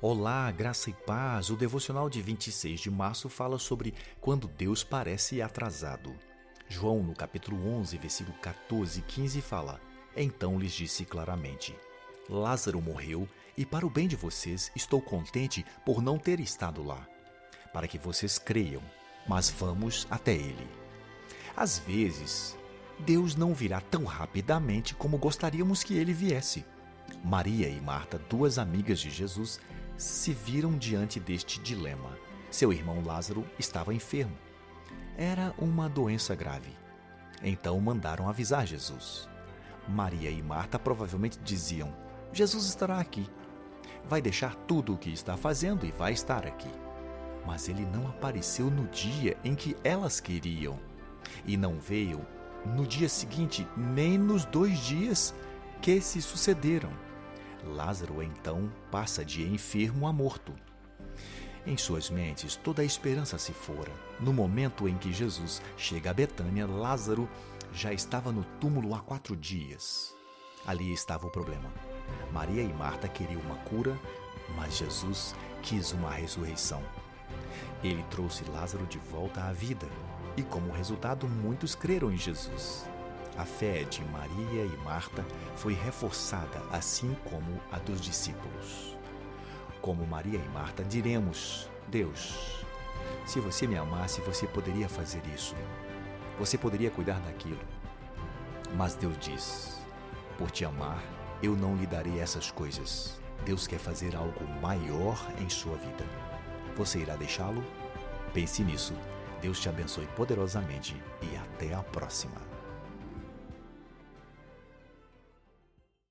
Olá, graça e paz. O devocional de 26 de março fala sobre quando Deus parece atrasado. João, no capítulo 11, versículo 14 e 15, fala: Então lhes disse claramente: Lázaro morreu, e para o bem de vocês estou contente por não ter estado lá, para que vocês creiam, mas vamos até ele. Às vezes, Deus não virá tão rapidamente como gostaríamos que ele viesse. Maria e Marta, duas amigas de Jesus, se viram diante deste dilema. Seu irmão Lázaro estava enfermo. Era uma doença grave. Então mandaram avisar Jesus. Maria e Marta provavelmente diziam: Jesus estará aqui. Vai deixar tudo o que está fazendo e vai estar aqui. Mas ele não apareceu no dia em que elas queriam. E não veio no dia seguinte, nem nos dois dias que se sucederam. Lázaro então passa de enfermo a morto. Em suas mentes, toda a esperança se fora. No momento em que Jesus chega a Betânia, Lázaro já estava no túmulo há quatro dias. Ali estava o problema. Maria e Marta queriam uma cura, mas Jesus quis uma ressurreição. Ele trouxe Lázaro de volta à vida, e como resultado, muitos creram em Jesus. A fé de Maria e Marta foi reforçada, assim como a dos discípulos. Como Maria e Marta, diremos: Deus, se você me amasse, você poderia fazer isso. Você poderia cuidar daquilo. Mas Deus diz: Por te amar, eu não lhe darei essas coisas. Deus quer fazer algo maior em sua vida. Você irá deixá-lo? Pense nisso. Deus te abençoe poderosamente e até a próxima.